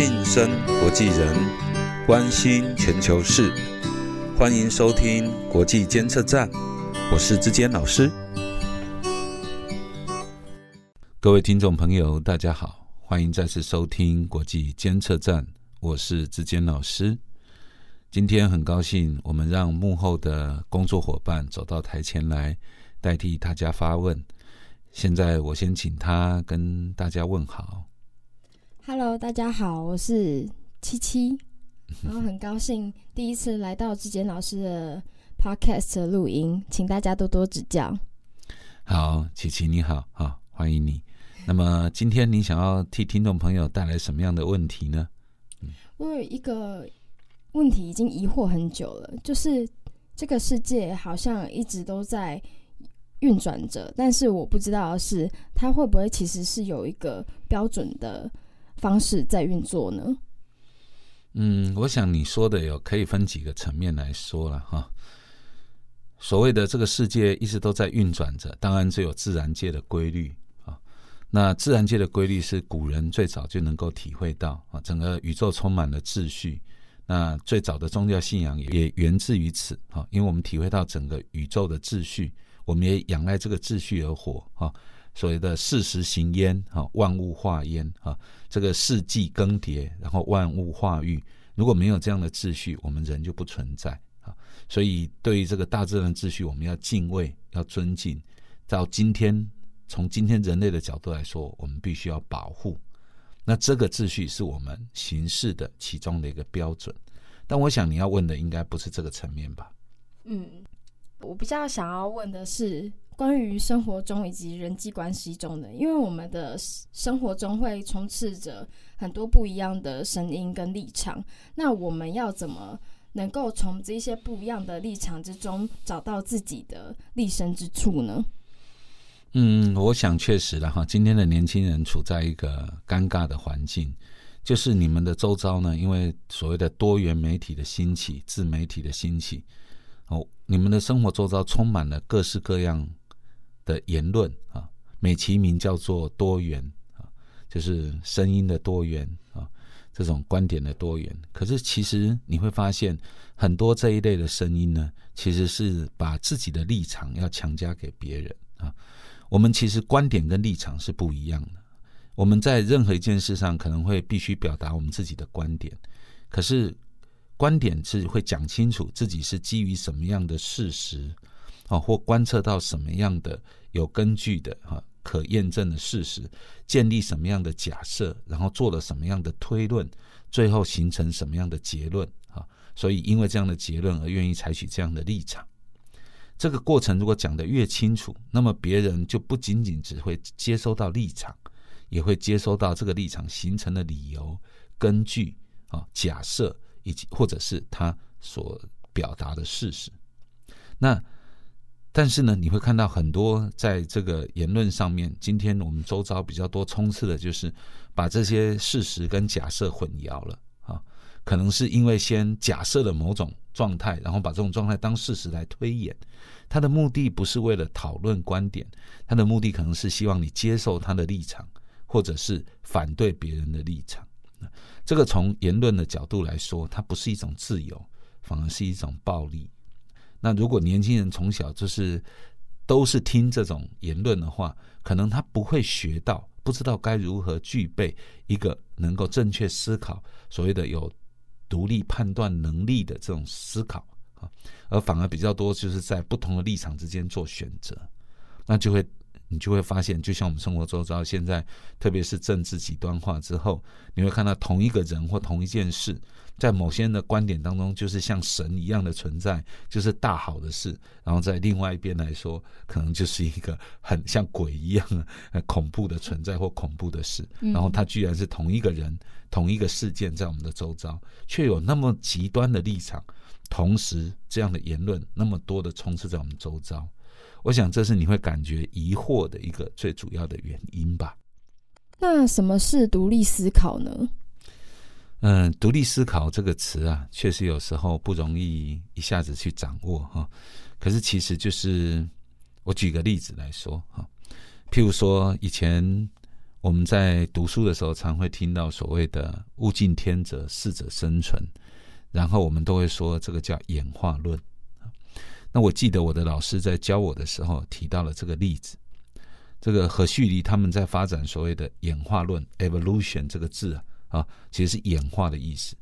晋升国际人，关心全球事，欢迎收听国际监测站，我是志坚老师。各位听众朋友，大家好，欢迎再次收听国际监测站，我是志坚老师。今天很高兴，我们让幕后的工作伙伴走到台前来，代替大家发问。现在我先请他跟大家问好。Hello，大家好，我是七七，然后很高兴第一次来到志坚老师的 Podcast 的录音，请大家多多指教。好，琪琪你好，好欢迎你。那么今天你想要替听众朋友带来什么样的问题呢？我有一个问题已经疑惑很久了，就是这个世界好像一直都在运转着，但是我不知道的是它会不会其实是有一个标准的方式在运作呢？嗯，我想你说的有可以分几个层面来说了哈。所谓的这个世界一直都在运转着，当然只有自然界的规律啊。那自然界的规律是古人最早就能够体会到啊，整个宇宙充满了秩序。那最早的宗教信仰也源自于此啊，因为我们体会到整个宇宙的秩序，我们也仰赖这个秩序而活啊。所谓的四时行焉啊，万物化焉啊，这个四季更迭，然后万物化育。如果没有这样的秩序，我们人就不存在啊。所以对于这个大自然秩序，我们要敬畏，要尊敬。到今天，从今天人类的角度来说，我们必须要保护。那这个秩序是我们行事的其中的一个标准。但我想你要问的应该不是这个层面吧？嗯，我比较想要问的是关于生活中以及人际关系中的，因为我们的生活中会充斥着很多不一样的声音跟立场，那我们要怎么能够从这些不一样的立场之中找到自己的立身之处呢？嗯，我想确实了哈，今天的年轻人处在一个尴尬的环境，就是你们的周遭呢，因为所谓的多元媒体的兴起、自媒体的兴起，哦，你们的生活周遭充满了各式各样的言论啊，美其名叫做多元啊，就是声音的多元啊，这种观点的多元。可是其实你会发现，很多这一类的声音呢，其实是把自己的立场要强加给别人啊。我们其实观点跟立场是不一样的。我们在任何一件事上可能会必须表达我们自己的观点，可是观点是会讲清楚自己是基于什么样的事实啊，或观测到什么样的有根据的哈可验证的事实，建立什么样的假设，然后做了什么样的推论，最后形成什么样的结论啊。所以因为这样的结论而愿意采取这样的立场。这个过程如果讲得越清楚，那么别人就不仅仅只会接收到立场，也会接收到这个立场形成的理由、根据啊、假设以及或者是他所表达的事实。那但是呢，你会看到很多在这个言论上面，今天我们周遭比较多冲刺的就是把这些事实跟假设混淆了啊，可能是因为先假设了某种状态，然后把这种状态当事实来推演。他的目的不是为了讨论观点，他的目的可能是希望你接受他的立场，或者是反对别人的立场。这个从言论的角度来说，它不是一种自由，反而是一种暴力。那如果年轻人从小就是都是听这种言论的话，可能他不会学到，不知道该如何具备一个能够正确思考，所谓的有独立判断能力的这种思考啊，而反而比较多就是在不同的立场之间做选择，那就会你就会发现，就像我们生活周遭现在，特别是政治极端化之后，你会看到同一个人或同一件事，在某些人的观点当中，就是像神一样的存在，就是大好的事；然后在另外一边来说，可能就是一个很像鬼一样的恐怖的存在或恐怖的事。然后他居然是同一个人、同一个事件，在我们的周遭，却有那么极端的立场，同时这样的言论那么多的充斥在我们周遭。我想这是你会感觉疑惑的一个最主要的原因吧。那什么是独立思考呢？嗯，独立思考这个词啊，确实有时候不容易一下子去掌握哈。可是其实就是，我举个例子来说哈，譬如说以前我们在读书的时候，常会听到所谓的“物竞天择，适者生存”，然后我们都会说这个叫演化论。那我记得我的老师在教我的时候提到了这个例子，这个何旭黎他们在发展所谓的演化论 （evolution） 这个字啊，啊，其实是演化的意思。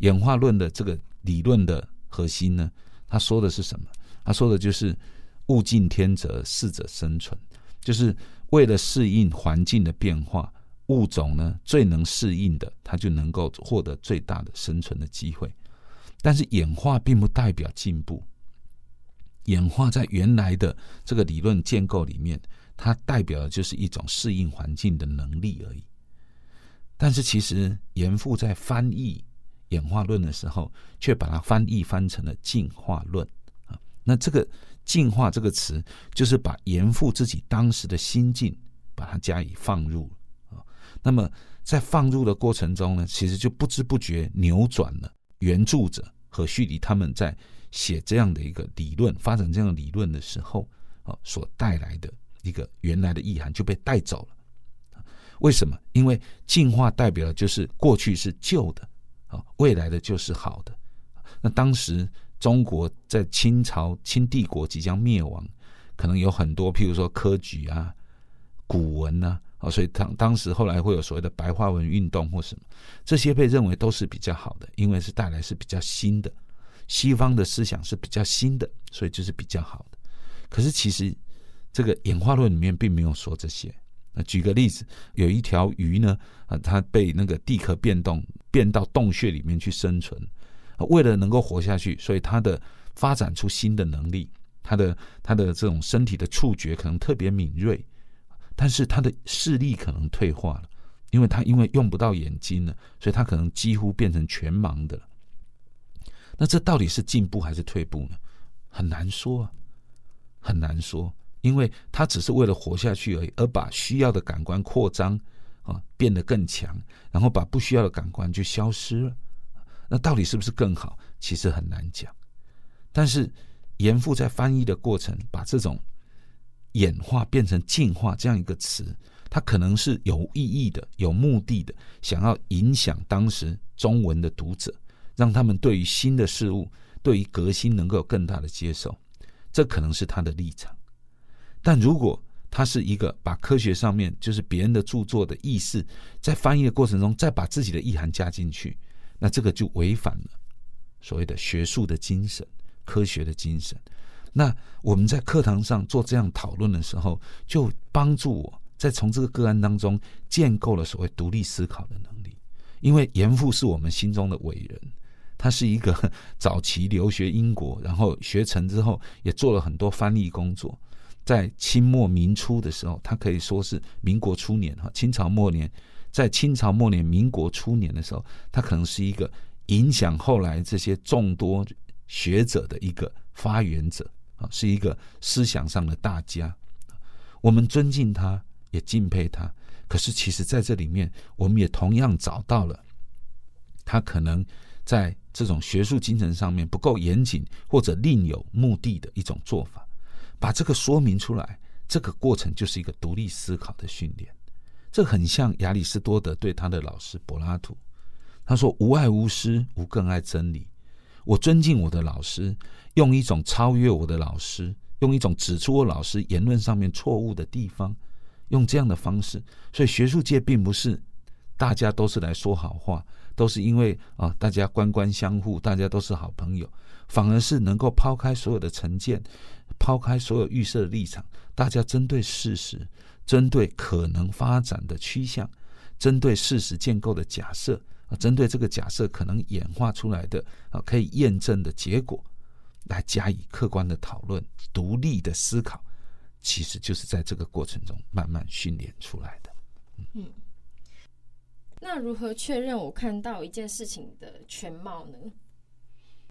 演化论的这个理论的核心呢，他说的是什么？他说的就是“物竞天择，适者生存”，就是为了适应环境的变化，物种呢最能适应的，它就能够获得最大的生存的机会。但是演化并不代表进步。演化在原来的这个理论建构里面，它代表的就是一种适应环境的能力而已。但是其实严复在翻译演化论的时候，却把它翻译翻成了进化论啊。那这个进化这个词，就是把严复自己当时的心境，把它加以放入啊。那么在放入的过程中呢，其实就不知不觉扭转了原著者和胥黎他们在。写这样的一个理论，发展这样的理论的时候，啊，所带来的一个原来的意涵就被带走了。为什么？因为进化代表的就是过去是旧的，啊，未来的就是好的。那当时中国在清朝清帝国即将灭亡，可能有很多，譬如说科举啊、古文呐，啊，所以当当时后来会有所谓的白话文运动或什么，这些被认为都是比较好的，因为是带来是比较新的。西方的思想是比较新的，所以就是比较好的。可是其实这个演化论里面并没有说这些。那举个例子，有一条鱼呢，啊，它被那个地壳变动变到洞穴里面去生存，为了能够活下去，所以它的发展出新的能力，它的它的这种身体的触觉可能特别敏锐，但是它的视力可能退化了，因为它因为用不到眼睛了，所以它可能几乎变成全盲的。那这到底是进步还是退步呢？很难说啊，很难说，因为他只是为了活下去而已，而把需要的感官扩张啊，变得更强，然后把不需要的感官就消失了。那到底是不是更好？其实很难讲。但是严复在翻译的过程，把这种演化变成进化这样一个词，它可能是有意义的、有目的的，想要影响当时中文的读者。让他们对于新的事物、对于革新能够有更大的接受，这可能是他的立场。但如果他是一个把科学上面就是别人的著作的意思，在翻译的过程中再把自己的意涵加进去，那这个就违反了所谓的学术的精神、科学的精神。那我们在课堂上做这样讨论的时候，就帮助我在从这个个案当中建构了所谓独立思考的能力。因为严复是我们心中的伟人。他是一个早期留学英国，然后学成之后也做了很多翻译工作。在清末明初的时候，他可以说是民国初年哈，清朝末年，在清朝末年、民国初年的时候，他可能是一个影响后来这些众多学者的一个发源者啊，是一个思想上的大家。我们尊敬他，也敬佩他。可是，其实在这里面，我们也同样找到了他可能在。这种学术精神上面不够严谨，或者另有目的的一种做法，把这个说明出来，这个过程就是一个独立思考的训练。这很像亚里士多德对他的老师柏拉图，他说：“无爱无师，无更爱真理。”我尊敬我的老师，用一种超越我的老师，用一种指出我老师言论上面错误的地方，用这样的方式。所以学术界并不是大家都是来说好话。都是因为啊，大家官官相护，大家都是好朋友，反而是能够抛开所有的成见，抛开所有预设的立场，大家针对事实，针对可能发展的趋向，针对事实建构的假设啊，针对这个假设可能演化出来的啊可以验证的结果，来加以客观的讨论，独立的思考，其实就是在这个过程中慢慢训练出来的。嗯。那如何确认我看到一件事情的全貌呢？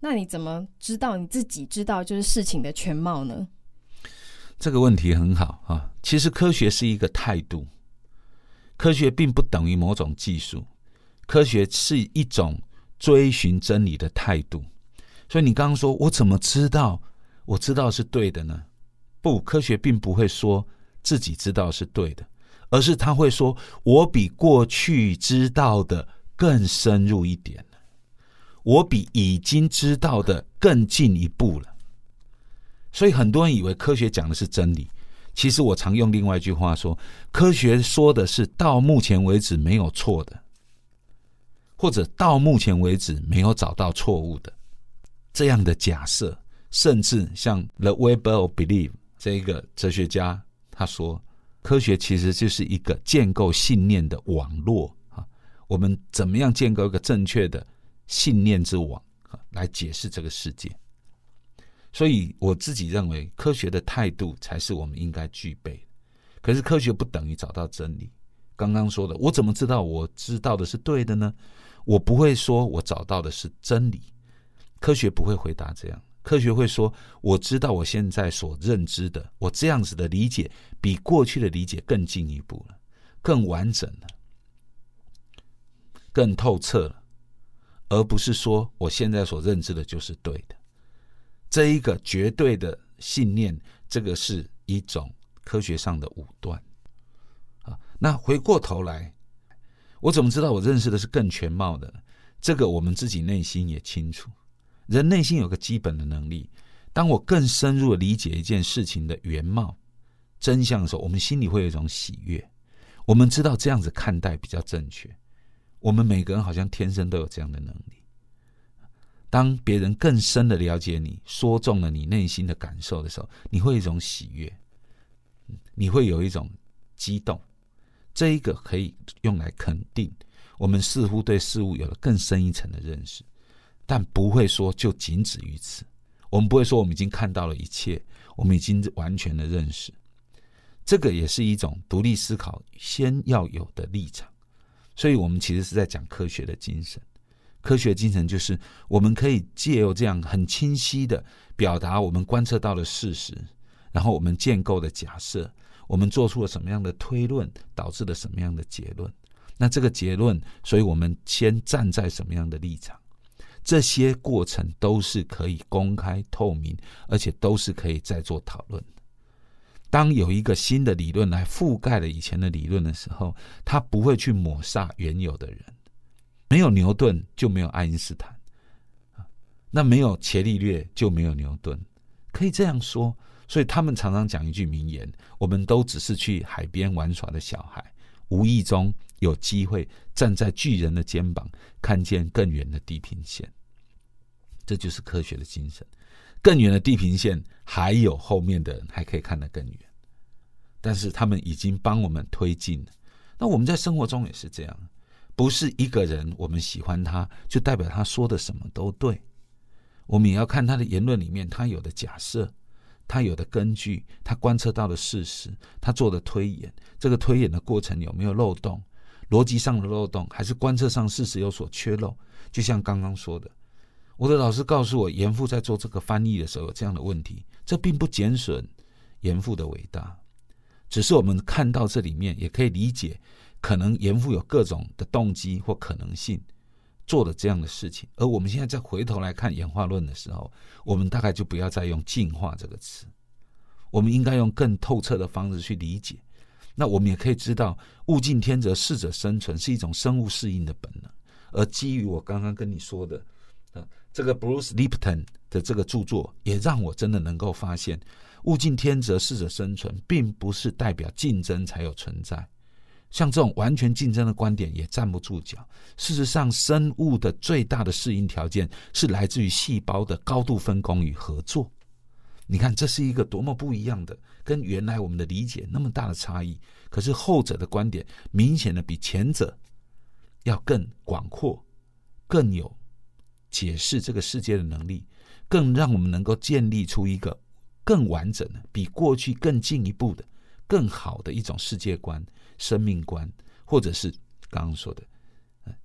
那你怎么知道你自己知道就是事情的全貌呢？这个问题很好啊。其实科学是一个态度，科学并不等于某种技术，科学是一种追寻真理的态度。所以你刚刚说我怎么知道我知道是对的呢？不，科学并不会说自己知道是对的。而是他会说：“我比过去知道的更深入一点，我比已经知道的更进一步了。”所以很多人以为科学讲的是真理，其实我常用另外一句话说：“科学说的是到目前为止没有错的，或者到目前为止没有找到错误的这样的假设。”甚至像 The Web of Belief 这一个哲学家他说，科学其实就是一个建构信念的网络啊。我们怎么样建构一个正确的信念之网，来解释这个世界？所以我自己认为，科学的态度才是我们应该具备。可是，科学不等于找到真理。刚刚说的，我怎么知道我知道的是对的呢？我不会说我找到的是真理。科学不会回答这样。科学会说：“我知道我现在所认知的，我这样子的理解，比过去的理解更进一步了，更完整了，更透彻了，而不是说我现在所认知的就是对的。这一个绝对的信念，这个是一种科学上的武断啊。那回过头来，我怎么知道我认识的是更全貌的？这个我们自己内心也清楚。”人内心有个基本的能力，当我更深入的理解一件事情的原貌、真相的时候，我们心里会有一种喜悦。我们知道这样子看待比较正确。我们每个人好像天生都有这样的能力。当别人更深的了解你，说中了你内心的感受的时候，你会一种喜悦，你会有一种激动。这一个可以用来肯定，我们似乎对事物有了更深一层的认识。但不会说就仅止于此，我们不会说我们已经看到了一切，我们已经完全的认识。这个也是一种独立思考先要有的立场，所以我们其实是在讲科学的精神。科学精神就是我们可以借由这样很清晰的表达我们观测到的事实，然后我们建构的假设，我们做出了什么样的推论，导致了什么样的结论。那这个结论，所以我们先站在什么样的立场？这些过程都是可以公开透明，而且都是可以再做讨论。当有一个新的理论来覆盖了以前的理论的时候，它不会去抹杀原有的人。没有牛顿就没有爱因斯坦，那没有伽利略就没有牛顿，可以这样说。所以他们常常讲一句名言：我们都只是去海边玩耍的小孩，无意中。有机会站在巨人的肩膀，看见更远的地平线，这就是科学的精神。更远的地平线，还有后面的人还可以看得更远，但是他们已经帮我们推进了。那我们在生活中也是这样，不是一个人我们喜欢他，就代表他说的什么都对。我们也要看他的言论里面，他有的假设。他有的根据，他观测到的事实，他做的推演，这个推演的过程有没有漏洞？逻辑上的漏洞，还是观测上事实有所缺漏？就像刚刚说的，我的老师告诉我，严复在做这个翻译的时候有这样的问题，这并不减损严复的伟大，只是我们看到这里面也可以理解，可能严复有各种的动机或可能性。做了这样的事情，而我们现在再回头来看演化论的时候，我们大概就不要再用“进化”这个词，我们应该用更透彻的方式去理解。那我们也可以知道，“物竞天择，适者生存”是一种生物适应的本能。而基于我刚刚跟你说的，啊，这个 Bruce Lipton 的这个著作，也让我真的能够发现，“物竞天择，适者生存”并不是代表竞争才有存在。像这种完全竞争的观点也站不住脚。事实上，生物的最大的适应条件是来自于细胞的高度分工与合作。你看，这是一个多么不一样的，跟原来我们的理解那么大的差异。可是后者的观点明显的比前者要更广阔，更有解释这个世界的能力，更让我们能够建立出一个更完整的、比过去更进一步的、更好的一种世界观。生命观，或者是刚刚说的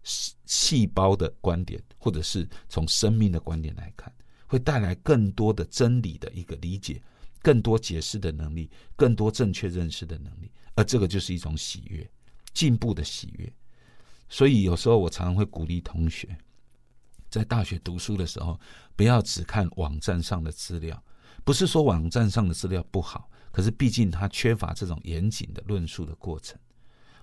细细胞的观点，或者是从生命的观点来看，会带来更多的真理的一个理解，更多解释的能力，更多正确认识的能力，而这个就是一种喜悦，进步的喜悦。所以有时候我常常会鼓励同学，在大学读书的时候，不要只看网站上的资料，不是说网站上的资料不好。可是，毕竟它缺乏这种严谨的论述的过程。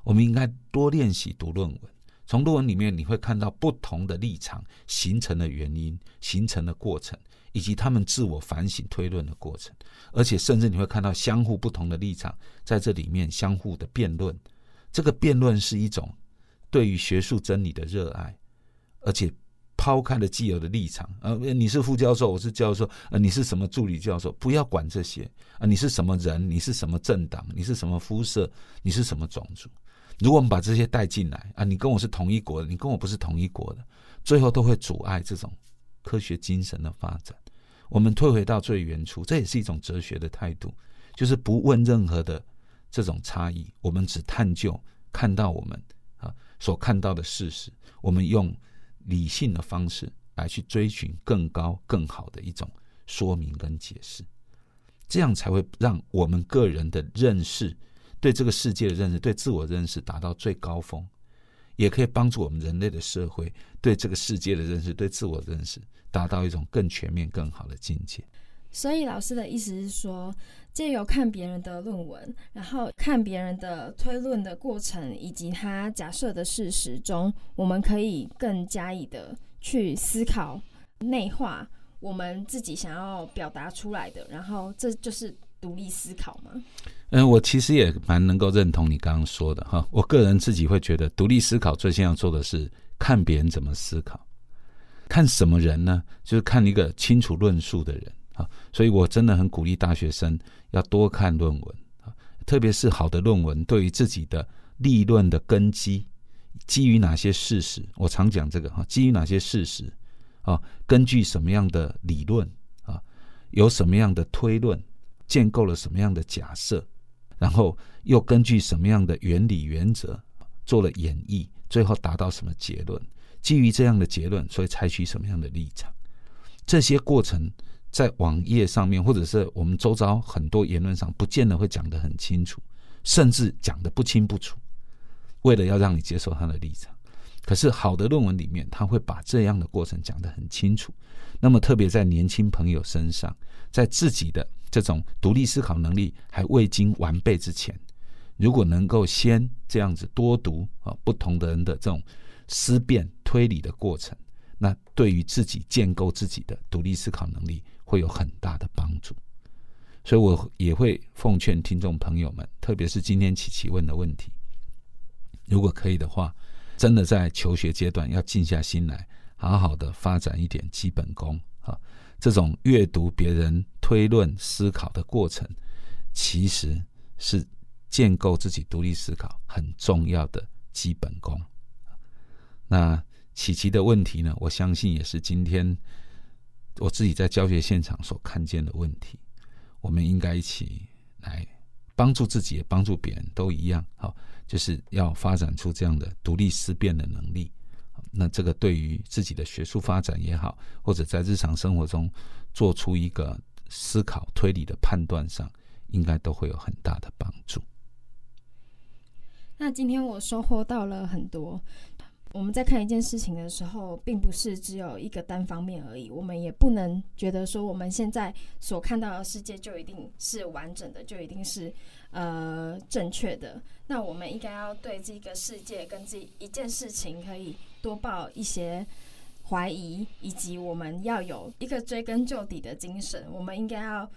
我们应该多练习读论文。从论文里面，你会看到不同的立场形成的原因、形成的过程，以及他们自我反省推论的过程。而且，甚至你会看到相互不同的立场在这里面相互的辩论。这个辩论是一种对于学术真理的热爱，而且抛开了既有的立场。呃，你是副教授，我是教授，呃，你是什么助理教授？不要管这些啊！你是什么人？你是什么政党？你是什么肤色？你是什么种族？如果我们把这些带进来啊，你跟我是同一国的，你跟我不是同一国的，最后都会阻碍这种科学精神的发展。我们退回到最原初，这也是一种哲学的态度，就是不问任何的这种差异，我们只探究看到我们啊所看到的事实，我们用理性的方式来去追寻更高更好的一种说明跟解释，这样才会让我们个人的认识。对这个世界的认识，对自我认识达到最高峰，也可以帮助我们人类的社会对这个世界的认识、对自我认识达到一种更全面、更好的境界。所以老师的意思是说，借由看别人的论文，然后看别人的推论的过程，以及他假设的事实中，我们可以更加以的去思考、内化我们自己想要表达出来的，然后这就是独立思考吗？嗯，我其实也蛮能够认同你刚刚说的哈。我个人自己会觉得，独立思考最先要做的是看别人怎么思考，看什么人呢？就是看一个清楚论述的人啊。所以我真的很鼓励大学生要多看论文啊，特别是好的论文，对于自己的立论的根基，基于哪些事实？我常讲这个哈，基于哪些事实啊？根据什么样的理论啊？有什么样的推论？建构了什么样的假设？然后又根据什么样的原理原则做了演绎，最后达到什么结论？基于这样的结论，所以采取什么样的立场？这些过程在网页上面，或者是我们周遭很多言论上，不见得会讲得很清楚，甚至讲得不清不楚。为了要让你接受他的立场，可是好的论文里面，他会把这样的过程讲得很清楚。那么，特别在年轻朋友身上，在自己的。这种独立思考能力还未经完备之前，如果能够先这样子多读啊不同的人的这种思辨推理的过程，那对于自己建构自己的独立思考能力会有很大的帮助。所以我也会奉劝听众朋友们，特别是今天琪琪问的问题，如果可以的话，真的在求学阶段要静下心来，好好的发展一点基本功啊。这种阅读别人推论思考的过程，其实是建构自己独立思考很重要的基本功。那琪琪的问题呢？我相信也是今天我自己在教学现场所看见的问题。我们应该一起来帮助自己，也帮助别人，都一样。好，就是要发展出这样的独立思辨的能力。那这个对于自己的学术发展也好，或者在日常生活中做出一个思考推理的判断上，应该都会有很大的帮助。那今天我收获到了很多。我们在看一件事情的时候，并不是只有一个单方面而已。我们也不能觉得说我们现在所看到的世界就一定是完整的，就一定是呃正确的。那我们应该要对这个世界跟这一件事情，可以多抱一些怀疑，以及我们要有一个追根究底的精神。我们应该要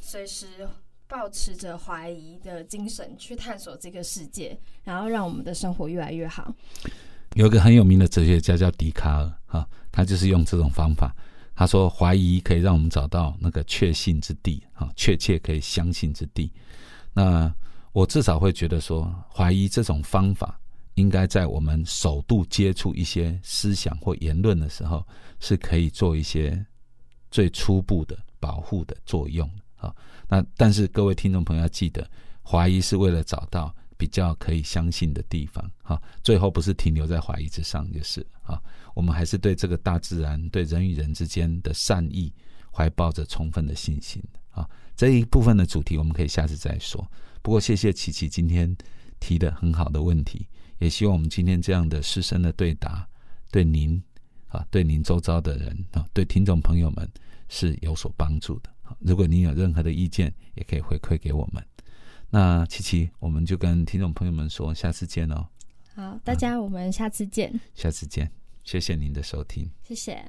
随时保持着怀疑的精神去探索这个世界，然后让我们的生活越来越好。有一个很有名的哲学家叫笛卡尔，哈，他就是用这种方法。他说，怀疑可以让我们找到那个确信之地，哈，确切可以相信之地。那我至少会觉得说，怀疑这种方法，应该在我们首度接触一些思想或言论的时候，是可以做一些最初步的保护的作用，啊。那但是各位听众朋友要记得，怀疑是为了找到。比较可以相信的地方，哈，最后不是停留在怀疑之上，就是啊，我们还是对这个大自然、对人与人之间的善意怀抱着充分的信心啊。这一部分的主题我们可以下次再说。不过谢谢琪琪今天提的很好的问题，也希望我们今天这样的师生的对答，对您啊，对您周遭的人啊，对听众朋友们是有所帮助的。如果您有任何的意见，也可以回馈给我们。那七七我们就跟听众朋友们说下次见哦。好大家我们下次见。下次见。谢谢您的收听。谢谢。